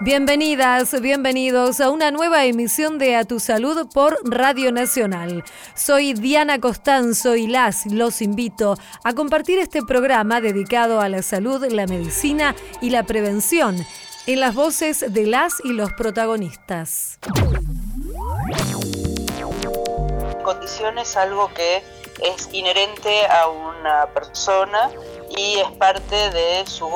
Bienvenidas, bienvenidos a una nueva emisión de A Tu Salud por Radio Nacional. Soy Diana Costanzo y las los invito a compartir este programa dedicado a la salud, la medicina y la prevención en las voces de las y los protagonistas. Condición es algo que es inherente a una persona y es parte de su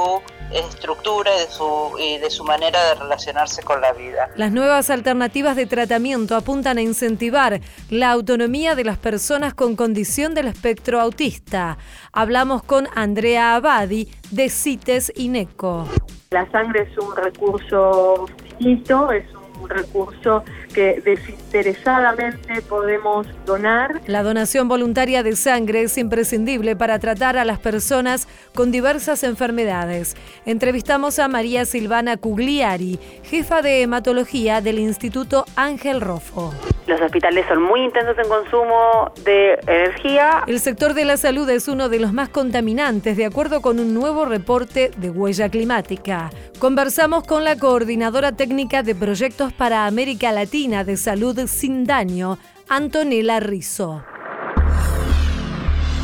estructura y de su, y de su manera de relacionarse con la vida. Las nuevas alternativas de tratamiento apuntan a incentivar la autonomía de las personas con condición del espectro autista. Hablamos con Andrea Abadi de CITES INECO. La sangre es un recurso finito, es un recurso que desinteresadamente podemos donar. La donación voluntaria de sangre es imprescindible para tratar a las personas con diversas enfermedades. Entrevistamos a María Silvana Cugliari, jefa de hematología del Instituto Ángel Rofo. Los hospitales son muy intensos en consumo de energía. El sector de la salud es uno de los más contaminantes, de acuerdo con un nuevo reporte de huella climática. Conversamos con la coordinadora técnica de proyectos para América Latina de Salud Sin Daño, Antonella Rizzo.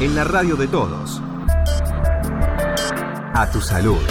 En la radio de todos. A tu salud.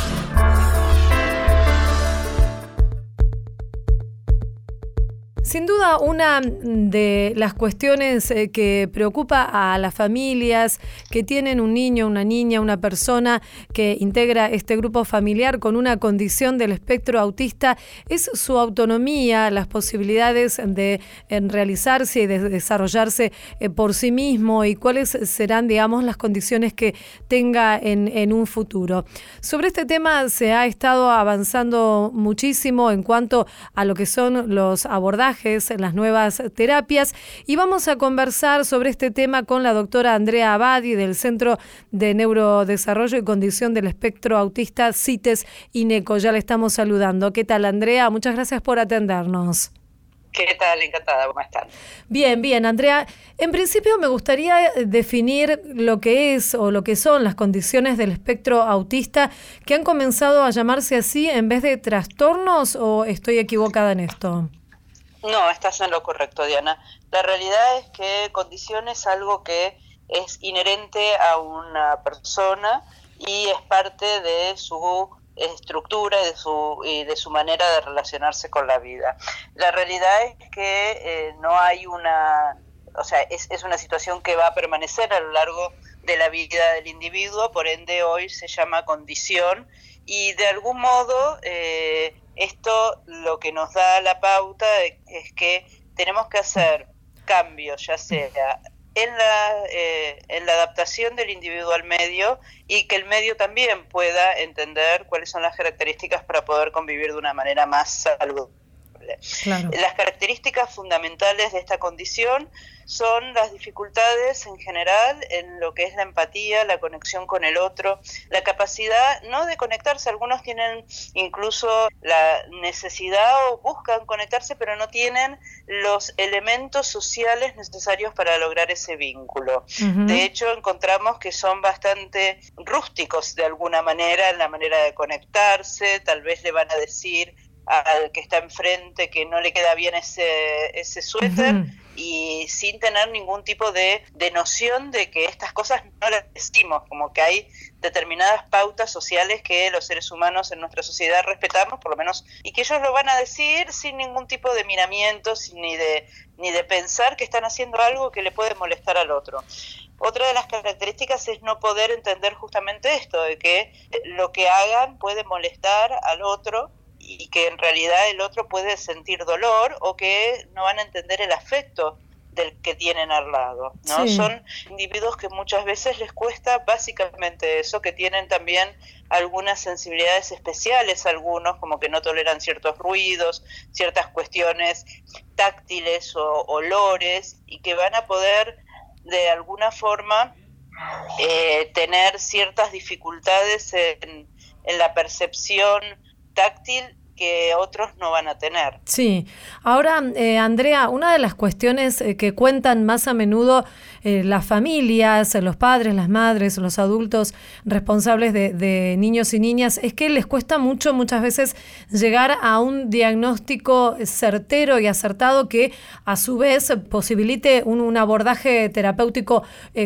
Sin duda, una de las cuestiones eh, que preocupa a las familias que tienen un niño, una niña, una persona que integra este grupo familiar con una condición del espectro autista es su autonomía, las posibilidades de realizarse y de desarrollarse eh, por sí mismo y cuáles serán, digamos, las condiciones que tenga en, en un futuro. Sobre este tema se ha estado avanzando muchísimo en cuanto a lo que son los abordajes en las nuevas terapias y vamos a conversar sobre este tema con la doctora Andrea Abadi del Centro de Neurodesarrollo y Condición del Espectro Autista CITES INECO. Ya le estamos saludando. ¿Qué tal Andrea? Muchas gracias por atendernos. ¿Qué tal? Encantada, ¿cómo están? Bien, bien, Andrea. En principio me gustaría definir lo que es o lo que son las condiciones del espectro autista que han comenzado a llamarse así en vez de trastornos o estoy equivocada en esto. No, estás en lo correcto, Diana. La realidad es que condición es algo que es inherente a una persona y es parte de su estructura y de su, y de su manera de relacionarse con la vida. La realidad es que eh, no hay una, o sea, es, una situación que va a permanecer a lo largo de la vida del individuo, por ende hoy se llama condición y de algún modo eh, esto lo que nos da la pauta es que tenemos que hacer cambios, ya sea en la, eh, en la adaptación del individuo al medio y que el medio también pueda entender cuáles son las características para poder convivir de una manera más saludable. Las características fundamentales de esta condición son las dificultades en general en lo que es la empatía, la conexión con el otro, la capacidad no de conectarse, algunos tienen incluso la necesidad o buscan conectarse, pero no tienen los elementos sociales necesarios para lograr ese vínculo. De hecho, encontramos que son bastante rústicos de alguna manera en la manera de conectarse, tal vez le van a decir al que está enfrente que no le queda bien ese, ese suéter y sin tener ningún tipo de, de, noción de que estas cosas no las decimos, como que hay determinadas pautas sociales que los seres humanos en nuestra sociedad respetamos, por lo menos, y que ellos lo van a decir sin ningún tipo de miramiento, ni de, ni de pensar que están haciendo algo que le puede molestar al otro. Otra de las características es no poder entender justamente esto, de que lo que hagan puede molestar al otro y que en realidad el otro puede sentir dolor o que no van a entender el afecto del que tienen al lado, ¿no? Son individuos que muchas veces les cuesta básicamente eso, que tienen también algunas sensibilidades especiales, algunos como que no toleran ciertos ruidos, ciertas cuestiones táctiles o olores y que van a poder de alguna forma eh, tener ciertas dificultades en, en la percepción التاكتيل que otros no van a tener. Sí. Ahora, eh, Andrea, una de las cuestiones eh, que cuentan más a menudo eh, las familias, los padres, las madres, los adultos responsables de, de, niños y niñas, es que les cuesta mucho muchas veces llegar a un diagnóstico certero y acertado que a su vez posibilite un, un abordaje terapéutico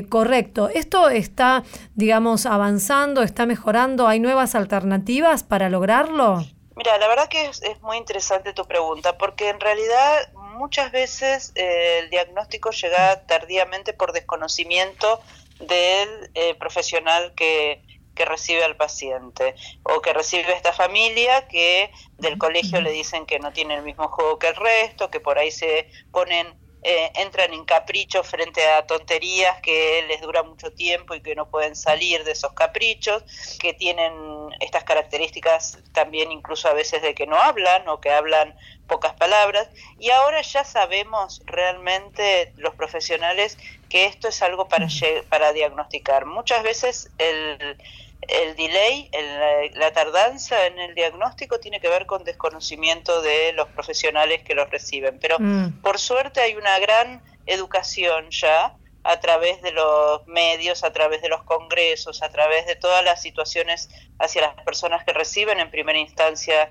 correcto. ¿Esto está, digamos, avanzando, está mejorando? ¿Hay nuevas alternativas para lograrlo? Mira, la verdad que es, es, muy interesante tu pregunta, porque en realidad muchas veces eh, el diagnóstico llega tardíamente por desconocimiento del eh, profesional que, que recibe al paciente o que recibe esta familia que del colegio le dicen que no tiene el mismo juego que el resto, que por ahí se ponen eh, entran en caprichos frente a tonterías que les dura mucho tiempo y que no pueden salir de esos caprichos, que tienen estas características también incluso a veces de que no hablan o que hablan pocas palabras. Y ahora ya sabemos realmente los profesionales que esto es algo para, para diagnosticar. Muchas veces el el delay, el, la tardanza en el diagnóstico tiene que ver con desconocimiento de los profesionales que los reciben. Pero mm. por suerte hay una gran educación ya a través de los medios, a través de los congresos, a través de todas las situaciones hacia las personas que reciben en primera instancia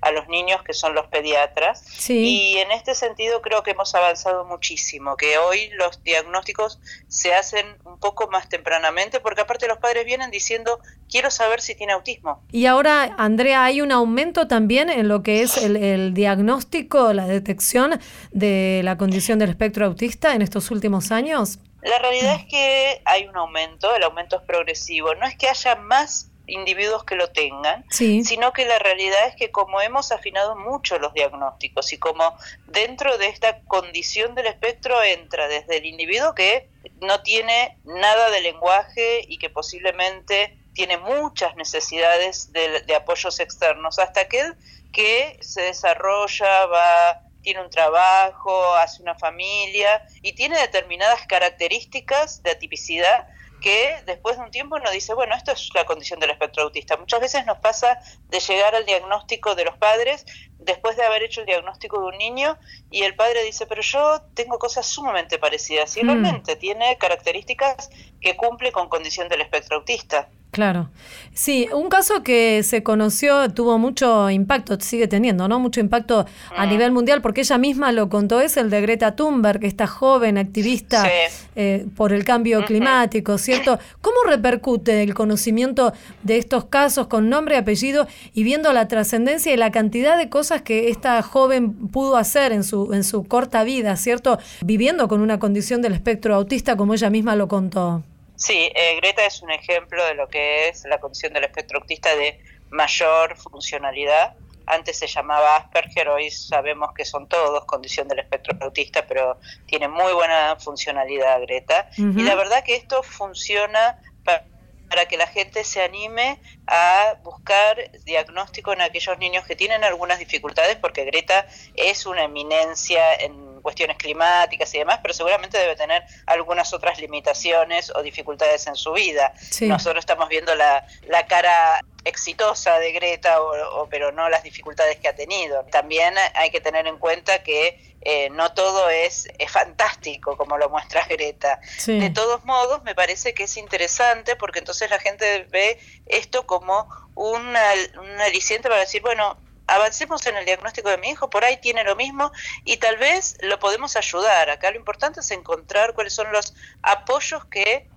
a los niños que son los pediatras. Y en este sentido creo que hemos avanzado muchísimo, que hoy los diagnósticos se hacen un poco más tempranamente, porque aparte los padres vienen diciendo, quiero saber si tiene autismo. Y ahora, Andrea, ¿hay un aumento también en lo que es el, el diagnóstico, la detección de la condición del espectro autista en estos últimos años? La realidad es que hay un aumento, el aumento es progresivo, no es que haya más individuos que lo tengan, sino que la realidad es que como hemos afinado mucho los diagnósticos y como dentro de esta condición del espectro entra desde el individuo que no tiene nada de lenguaje y que posiblemente tiene muchas necesidades de, de apoyos externos, hasta aquel que se desarrolla, va tiene un trabajo, hace una familia y tiene determinadas características de atipicidad que después de un tiempo uno dice, bueno, esto es la condición del espectro autista. Muchas veces nos pasa de llegar al diagnóstico de los padres después de haber hecho el diagnóstico de un niño y el padre dice, pero yo tengo cosas sumamente parecidas y mm. realmente tiene características que cumple con condición del espectro autista. Claro. Sí, un caso que se conoció tuvo mucho impacto, sigue teniendo, ¿no? Mucho impacto a mm. nivel mundial, porque ella misma lo contó, es el de Greta Thunberg, esta joven activista eh, por el cambio climático, ¿cierto? ¿Cómo repercute el conocimiento de estos casos con nombre y apellido y viendo la trascendencia y la cantidad de cosas que esta joven pudo hacer en su, en su corta vida, ¿cierto? Viviendo con una condición del espectro autista, como ella misma lo contó. Sí, eh, Greta es un ejemplo de lo que es la condición del espectro autista de mayor funcionalidad. Antes se llamaba Asperger, hoy sabemos que son todos condición del espectro autista, pero tiene muy buena funcionalidad Greta. Y la verdad que esto funciona para, para que la gente se anime a buscar diagnóstico en aquellos niños que tienen algunas dificultades, porque Greta es una eminencia en cuestiones climáticas y demás, pero seguramente debe tener algunas otras limitaciones o dificultades en su vida. Nosotros estamos viendo la, la cara exitosa de Greta, o, pero no las dificultades que ha tenido. También hay que tener en cuenta que eh, no todo es, es, fantástico como lo muestra Greta. De todos modos, me parece que es interesante porque entonces la gente ve esto como un aliciente para decir, bueno, avancemos en el diagnóstico de mi hijo, por ahí tiene lo mismo y tal vez lo podemos ayudar. Acá lo importante es encontrar cuáles son los apoyos que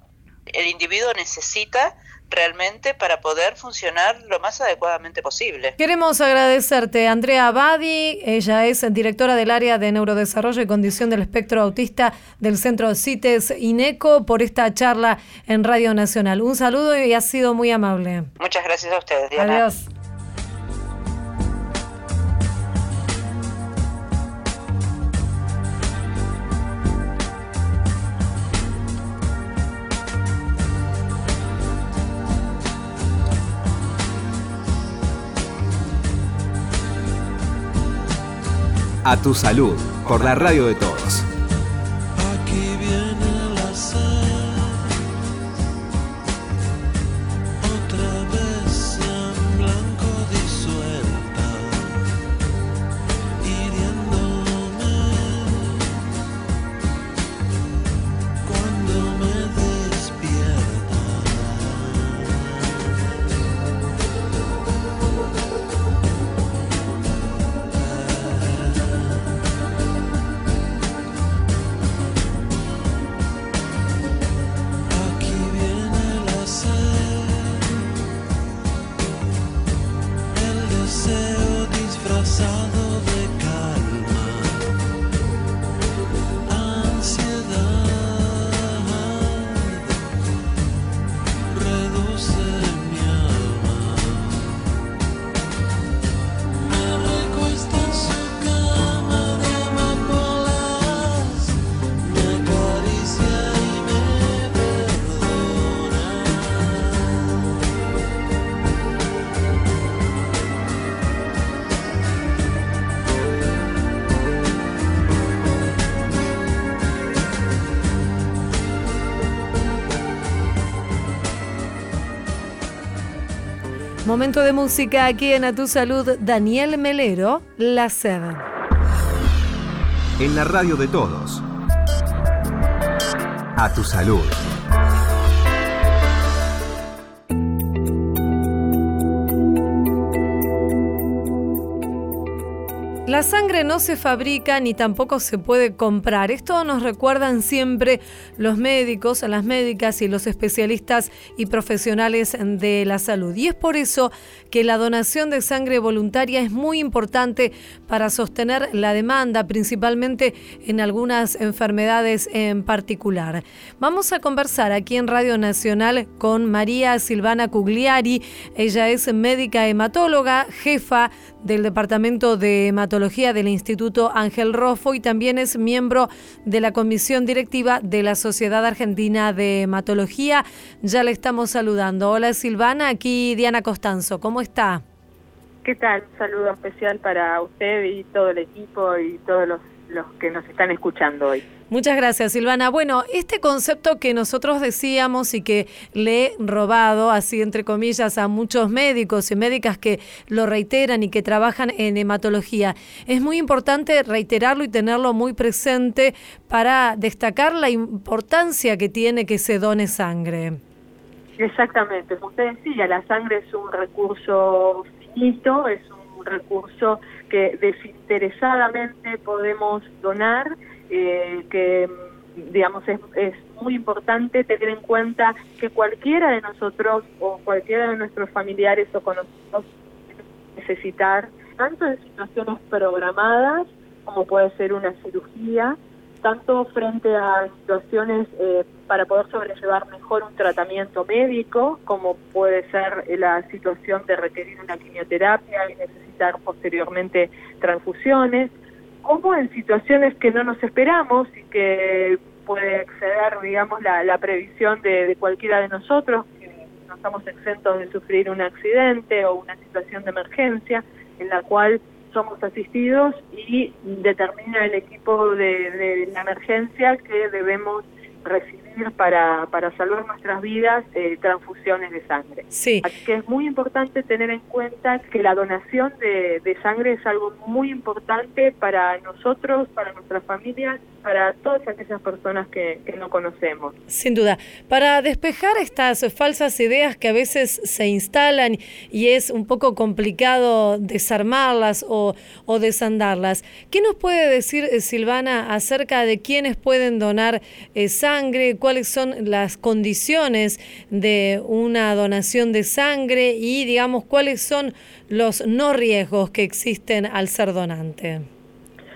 el individuo necesita realmente para poder funcionar lo más adecuadamente posible. Queremos agradecerte, Andrea Abadi, ella es directora del área de neurodesarrollo y condición del espectro autista del Centro CITES INECO, por esta charla en Radio Nacional. Un saludo y ha sido muy amable. Muchas gracias a ustedes, Diana. Adiós. A tu salud, por la radio de todos. Momento de música aquí en A Tu Salud, Daniel Melero, La Sed. En la radio de todos. A tu salud. La sangre no se fabrica ni tampoco se puede comprar. Esto nos recuerdan siempre los médicos, las médicas y los especialistas y profesionales de la salud. Y es por eso que la donación de sangre voluntaria es muy importante para sostener la demanda, principalmente en algunas enfermedades en particular. Vamos a conversar aquí en Radio Nacional con María Silvana Cugliari. Ella es médica hematóloga, jefa del Departamento de Hematología del Instituto Ángel Rofo y también es miembro de la comisión directiva de la Sociedad Argentina de Hematología. Ya le estamos saludando. Hola Silvana, aquí Diana Costanzo. ¿Cómo está? ¿Qué tal? Saludo especial para usted y todo el equipo y todos los, los que nos están escuchando hoy. Muchas gracias, Silvana. Bueno, este concepto que nosotros decíamos y que le he robado, así entre comillas, a muchos médicos y médicas que lo reiteran y que trabajan en hematología, es muy importante reiterarlo y tenerlo muy presente para destacar la importancia que tiene que se done sangre. Exactamente, como usted decía, la sangre es un recurso finito, es un recurso que desinteresadamente podemos donar, eh, que digamos es, es muy importante tener en cuenta que cualquiera de nosotros o cualquiera de nuestros familiares o conocidos necesitar tanto en situaciones programadas como puede ser una cirugía, tanto frente a situaciones eh, para poder sobrellevar mejor un tratamiento médico, como puede ser la situación de requerir una quimioterapia y necesitar posteriormente transfusiones, como en situaciones que no nos esperamos y que puede exceder, digamos, la, la previsión de, cualquiera de nosotros, que no estamos exentos de sufrir un accidente o una situación de emergencia en la cual somos asistidos y determina el equipo de, de la emergencia que debemos recibir para, para salvar nuestras vidas eh, transfusiones de sangre. Sí. Así que es muy importante tener en cuenta que la donación de, de sangre es algo muy importante para nosotros, para nuestras familias, para todas aquellas personas que, que no conocemos. Sin duda. Para despejar estas falsas ideas que a veces se instalan y es un poco complicado desarmarlas o, o desandarlas, ¿qué nos puede decir eh, Silvana acerca de quiénes pueden donar eh, sangre? ¿Cuáles son las condiciones de una donación de sangre? Y, digamos, ¿cuáles son los no riesgos que existen al ser donante?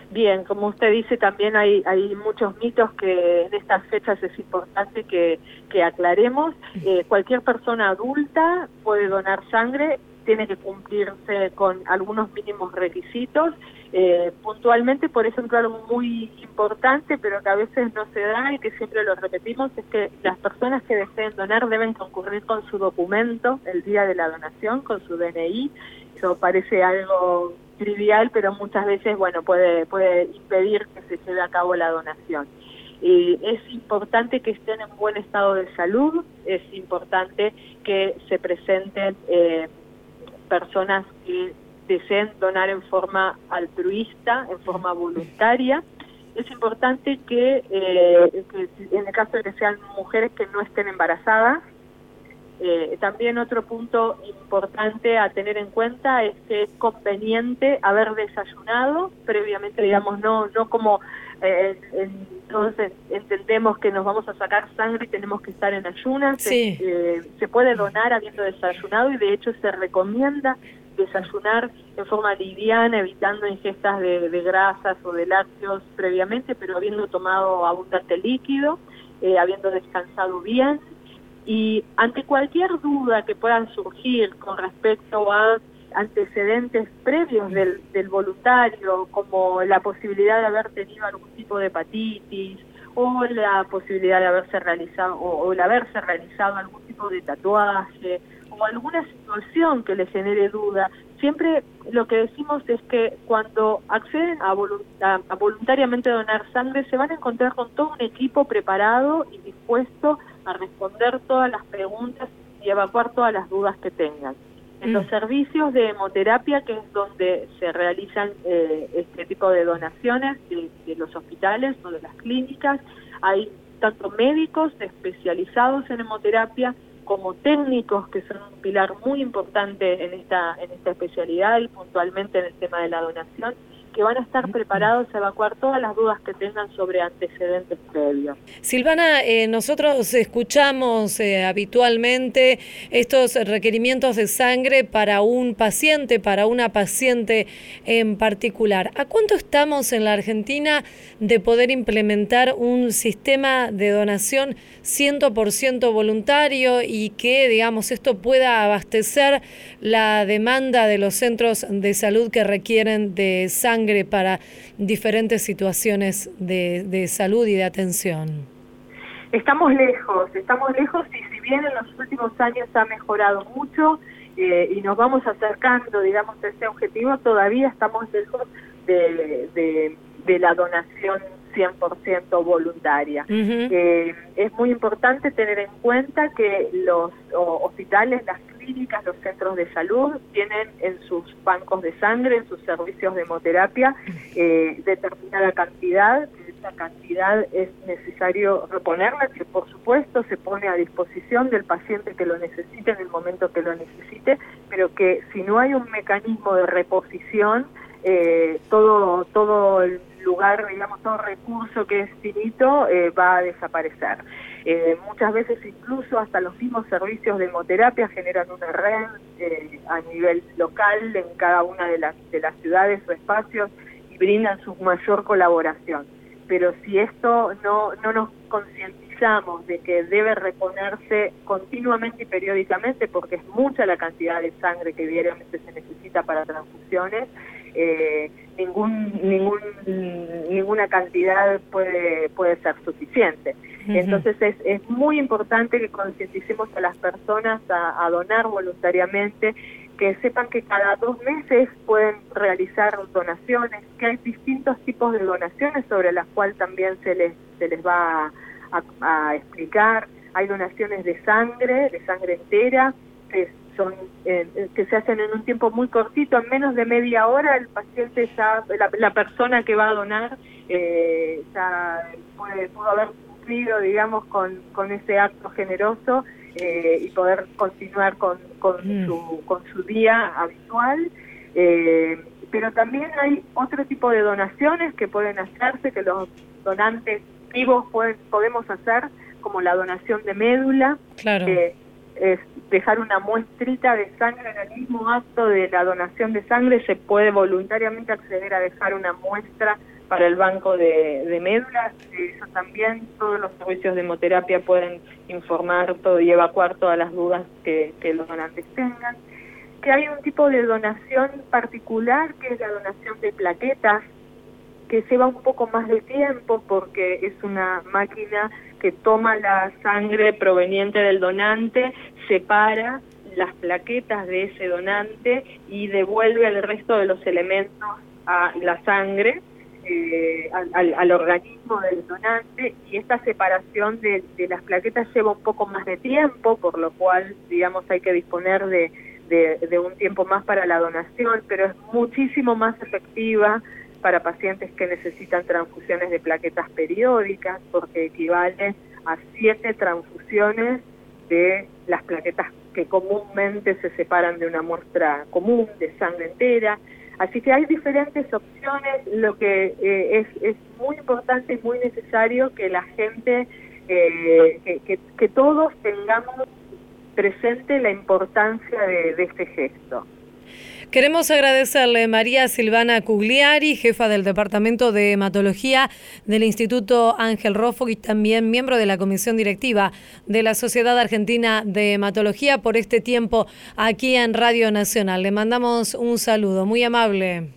Bien, como usted dice, también hay, hay muchos mitos que en estas fechas es importante que, que aclaremos. Eh, cualquier persona adulta puede donar sangre, tiene que cumplirse con algunos mínimos requisitos. Eh, puntualmente, por ejemplo, algo muy importante, pero que a veces no se da y que siempre lo repetimos, es que las personas que deseen donar deben concurrir con su documento el día de la donación, con su DNI. Eso parece algo trivial, pero muchas veces, bueno, puede, puede impedir que se lleve a cabo la donación. Eh, es importante que estén en buen estado de salud, es importante que se presenten eh, personas que deseen donar en forma altruista, en forma voluntaria. Es importante que, eh, en el caso de que sean mujeres que no estén embarazadas, eh, también otro punto importante a tener en cuenta es que es conveniente haber desayunado previamente, digamos, no no como eh, entonces entendemos que nos vamos a sacar sangre y tenemos que estar en ayunas. Sí. Eh, se puede donar habiendo desayunado y de hecho se recomienda desayunar en forma liviana, evitando ingestas de, de grasas o de lácteos previamente, pero habiendo tomado abundante líquido, eh, habiendo descansado bien. Y ante cualquier duda que puedan surgir con respecto a antecedentes previos del, del voluntario, como la posibilidad de haber tenido algún tipo de hepatitis, o la posibilidad de haberse realizado o, o el haberse realizado algún tipo de tatuaje o alguna situación que le genere duda, siempre lo que decimos es que cuando acceden a, volu- a- a voluntariamente donar sangre se van a encontrar con todo un equipo preparado y dispuesto a responder todas las preguntas y evacuar todas las dudas que tengan. En los servicios de hemoterapia, que es donde se realizan eh, este tipo de donaciones de, de los hospitales o de las clínicas, hay tanto médicos especializados en hemoterapia como técnicos que son un pilar muy importante en esta en esta especialidad y puntualmente en el tema de la donación que van a estar preparados a evacuar todas las dudas que tengan sobre antecedentes previos. Silvana, eh, nosotros escuchamos eh, habitualmente estos requerimientos de sangre para un paciente, para una paciente en particular. ¿A cuánto estamos en la Argentina de poder implementar un sistema de donación 100% voluntario y que, digamos, esto pueda abastecer la demanda de los centros de salud que requieren de sangre para diferentes situaciones de, de salud y de atención? Estamos lejos, estamos lejos y si bien en los últimos años ha mejorado mucho eh, y nos vamos acercando, digamos, a ese objetivo, todavía estamos lejos de, de, de la donación 100% voluntaria. Eh, es muy importante tener en cuenta que los hospitales, las clínicas, los centros de salud tienen en sus bancos de sangre, en sus servicios de hemoterapia, eh, determinada cantidad. Esa cantidad es necesario reponerla, que por supuesto se pone a disposición del paciente que lo necesite en el momento que lo necesite, pero que si no hay un mecanismo de reposición, eh, todo todo el lugar, digamos, todo recurso que es finito eh, va a desaparecer. Eh, muchas veces incluso hasta los mismos servicios de hemoterapia generan una red eh, a nivel local en cada una de las, de las ciudades o espacios y brindan su mayor colaboración. Pero si esto no, no nos concientizamos de que debe reponerse continuamente y periódicamente, porque es mucha la cantidad de sangre que diariamente se necesita para transfusiones, eh, ningún ningún ninguna cantidad puede puede ser suficiente Entonces es, es muy importante que concienticemos a las personas a, donar voluntariamente que sepan que cada dos meses pueden realizar donaciones que hay distintos tipos de donaciones sobre las cuales también se les se les va a, explicar. Hay donaciones de sangre de sangre entera que son eh, que se hacen en un tiempo muy cortito, en menos de media hora el paciente ya, la, la persona que va a donar eh, ya puede, pudo haber cumplido, digamos, con, con ese acto generoso eh, y poder continuar con, con, Mm. su, con su día habitual. Eh, pero también hay otro tipo de donaciones que pueden hacerse, que los donantes vivos pueden, podemos hacer, como la donación de médula, Claro. que es dejar una muestrita de sangre en el mismo acto de la donación de sangre, se puede voluntariamente acceder a dejar una muestra para el banco de, de médulas. Eso también todos los servicios de hemoterapia pueden informar todo y evacuar todas las dudas que, que los donantes tengan. Que hay un tipo de donación particular que es la donación de plaquetas que lleva un poco más de tiempo porque es una máquina que toma la sangre proveniente del donante, separa las plaquetas de ese donante y devuelve el resto de los elementos a la sangre, eh, al, al- organismo del donante y esta separación de, de las plaquetas lleva un poco más de tiempo, por lo cual, digamos, hay que disponer de, de, de un tiempo más para la donación, pero es muchísimo más efectiva para pacientes que necesitan transfusiones de plaquetas periódicas, porque equivale a siete transfusiones de las plaquetas que comúnmente se separan de una muestra común de sangre entera. Así que hay diferentes opciones. Lo que eh, es, es muy importante y muy necesario que la gente, eh, que, todos tengamos presente la importancia de este gesto. Queremos agradecerle a María Silvana Cugliari, jefa del Departamento de Hematología del Instituto Ángel Rofo y también miembro de la Comisión Directiva de la Sociedad Argentina de Hematología por este tiempo aquí en Radio Nacional. Le mandamos un saludo muy amable.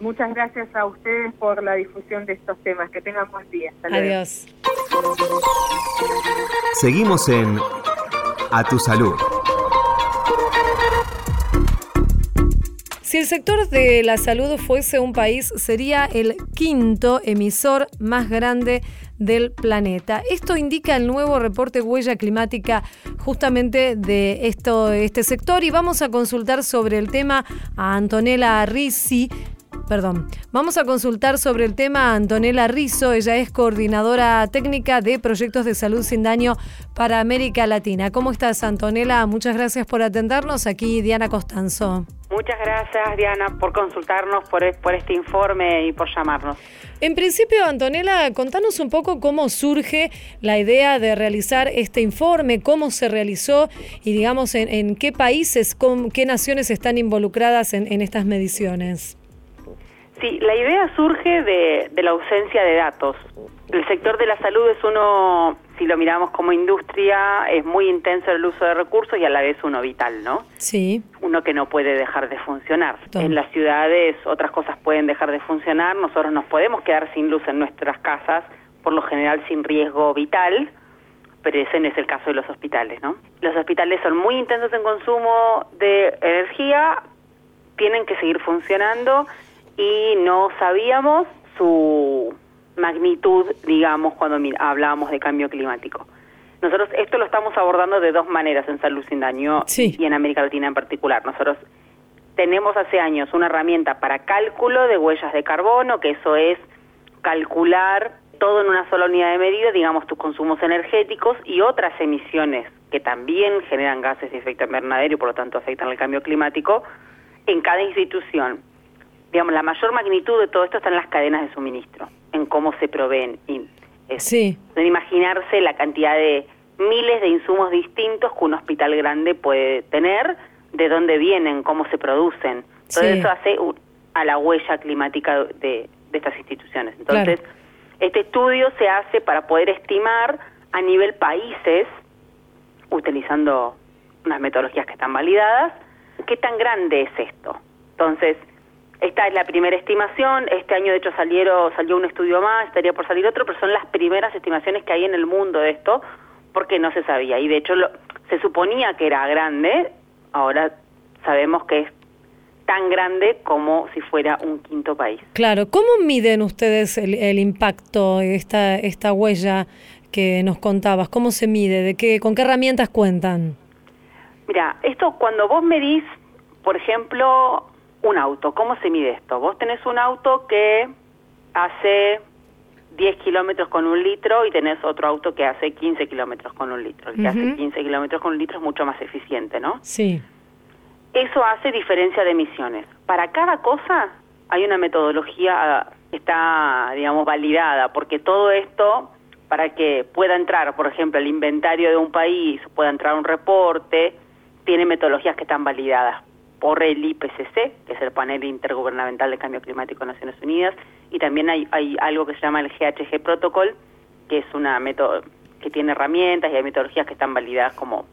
Muchas gracias a ustedes por la difusión de estos temas. Que tengan buen día. Hasta luego. Adiós. Seguimos en A Tu Salud. Si el sector de la salud fuese un país, sería el quinto emisor más grande del planeta. Esto indica el nuevo reporte huella climática justamente de esto, este sector y vamos a consultar sobre el tema a Antonella Risi, Perdón, vamos a consultar sobre el tema a Antonella Rizzo. Ella es coordinadora técnica de proyectos de salud sin daño para América Latina. ¿Cómo estás, Antonella? Muchas gracias por atendernos. Aquí Diana Costanzo. Muchas gracias, Diana, por consultarnos, por, por este informe y por llamarnos. En principio, Antonella, contanos un poco cómo surge la idea de realizar este informe, cómo se realizó y, digamos, en, en qué países, con, qué naciones están involucradas en, en estas mediciones. Sí, la idea surge de, de, la ausencia de datos. El sector de la salud es uno, si lo miramos como industria, es muy intenso el uso de recursos y a la vez uno vital, ¿no? Sí. Uno que no puede dejar de funcionar. Tom. En las ciudades otras cosas pueden dejar de funcionar, nosotros nos podemos quedar sin luz en nuestras casas, por lo general sin riesgo vital, pero ese no es el caso de los hospitales, ¿no? Los hospitales son muy intensos en consumo de energía, tienen que seguir funcionando y no sabíamos su magnitud, digamos, cuando hablábamos de cambio climático. Nosotros esto lo estamos abordando de dos maneras en Salud Sin Daño sí. y en América Latina en particular. Nosotros tenemos hace años una herramienta para cálculo de huellas de carbono, que eso es calcular todo en una sola unidad de medida, digamos, tus consumos energéticos y otras emisiones que también generan gases de efecto invernadero y por lo tanto afectan el cambio climático en cada institución digamos, la mayor magnitud de todo esto está en las cadenas de suministro, en cómo se proveen. Y es, sí. Imaginarse la cantidad de miles de insumos distintos que un hospital grande puede tener, de dónde vienen, cómo se producen. Todo Sí. eso hace a la huella climática de, de estas instituciones. Entonces, Claro. este estudio se hace para poder estimar a nivel países, utilizando unas metodologías que están validadas, qué tan grande es esto. Entonces, esta es la primera estimación, este año de hecho salieron, salió un estudio más, estaría por salir otro, pero son las primeras estimaciones que hay en el mundo de esto, porque no se sabía. Y de hecho lo- se suponía que era grande, ahora sabemos que es tan grande como si fuera un quinto país. Claro, ¿cómo miden ustedes el, el impacto, esta, esta huella que nos contabas? ¿Cómo se mide? ¿De qué, ¿Con qué herramientas cuentan? Mira, esto cuando vos medís, por ejemplo, un auto, ¿cómo se mide esto? Vos tenés un auto que hace 10 kilómetros con un litro y tenés otro auto que hace 15 kilómetros con un litro. El que hace 15 kilómetros con un litro es mucho más eficiente, ¿no? Sí. Eso hace diferencia de emisiones. Para cada cosa hay una metodología que está, digamos, validada, porque todo esto, para que pueda entrar, por ejemplo, el inventario de un país, pueda entrar un reporte, tiene metodologías que están validadas por el IPCC, que es el Panel Intergubernamental de Cambio Climático de Naciones Unidas, y también hay, hay algo que se llama el GHG Protocol, que es una método que tiene herramientas y hay metodologías que están validadas como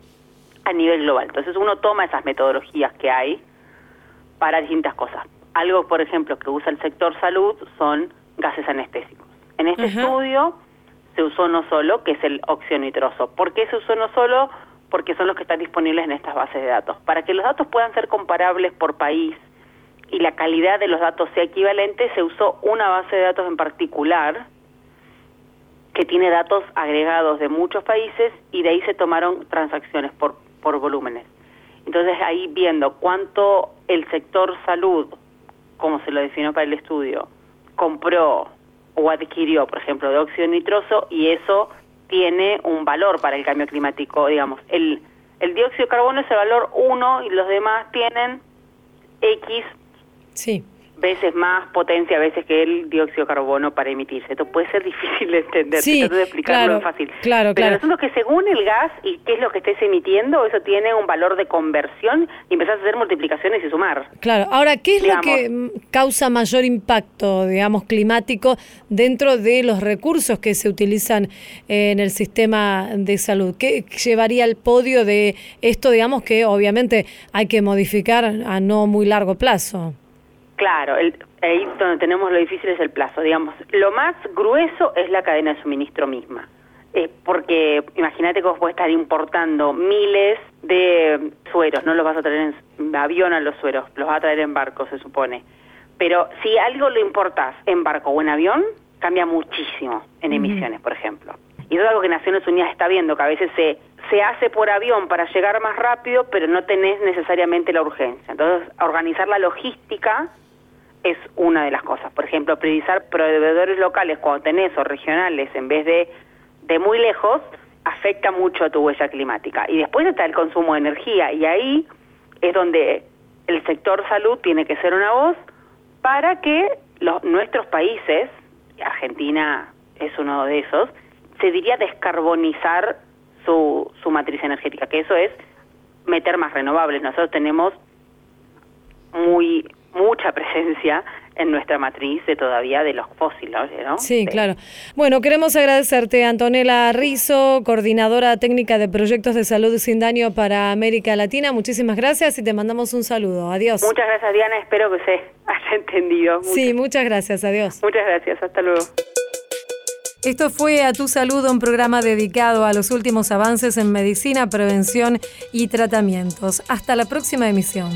a nivel global. Entonces uno toma esas metodologías que hay para distintas cosas. Algo, por ejemplo, que usa el sector salud son gases anestésicos. En este estudio se usó no solo, que es el óxido nitroso. ¿Por qué se usó no solo? Porque son los que están disponibles en estas bases de datos. Para que los datos puedan ser comparables por país y la calidad de los datos sea equivalente, se usó una base de datos en particular que tiene datos agregados de muchos países y de ahí se tomaron transacciones por, por volúmenes. Entonces ahí viendo cuánto el sector salud, como se lo definió para el estudio, compró o adquirió, por ejemplo, de óxido nitroso y eso tiene un valor para el cambio climático, digamos, el, el dióxido de carbono es el valor 1 y los demás tienen X Sí. Veces más potencia a veces que el dióxido de carbono para emitirse. Esto puede ser difícil de entender, Sí, trato de explicarlo claro, fácil. claro, Pero claro. el asunto es que según el gas y qué es lo que estés emitiendo, eso tiene un valor de conversión y empezás a hacer multiplicaciones y sumar. Claro, ahora, ¿qué es lo que causa mayor impacto, digamos, climático dentro de los recursos que se utilizan eh, en el sistema de salud? ¿Qué llevaría al podio de esto, digamos, que obviamente hay que modificar a no muy largo plazo? Claro, el, ahí donde tenemos lo difícil es el plazo, digamos. Lo más grueso es la cadena de suministro misma. Eh, porque imagínate que vos podés estar importando miles de sueros, no los vas a traer en avión a los sueros, los vas a traer en barco, se supone. Pero si algo lo importás en barco o en avión, cambia muchísimo en emisiones, por ejemplo. Y eso es algo que Naciones Unidas está viendo, que a veces se, se hace por avión para llegar más rápido, pero no tenés necesariamente la urgencia. Entonces, organizar la logística es una de las cosas. Por ejemplo, priorizar proveedores locales cuando tenés o regionales en vez de, de muy lejos, afecta mucho a tu huella climática. Y después está el consumo de energía y ahí es donde el sector salud tiene que ser una voz para que los, nuestros países, Argentina es uno de esos, se diría descarbonizar su, su matriz energética, que eso es meter más renovables. Nosotros tenemos muy mucha presencia en nuestra matriz de todavía de los fósiles, ¿no? Sí, claro. Bueno, queremos agradecerte, Antonella Rizo, coordinadora técnica de proyectos de salud sin daño para América Latina. Muchísimas gracias y te mandamos un saludo. Adiós. Muchas gracias, Diana. Espero que se haya entendido. Sí, muchas gracias. Adiós. Muchas gracias. Hasta luego. Esto fue A Tu Salud, un programa dedicado a los últimos avances en medicina, prevención y tratamientos. Hasta la próxima emisión.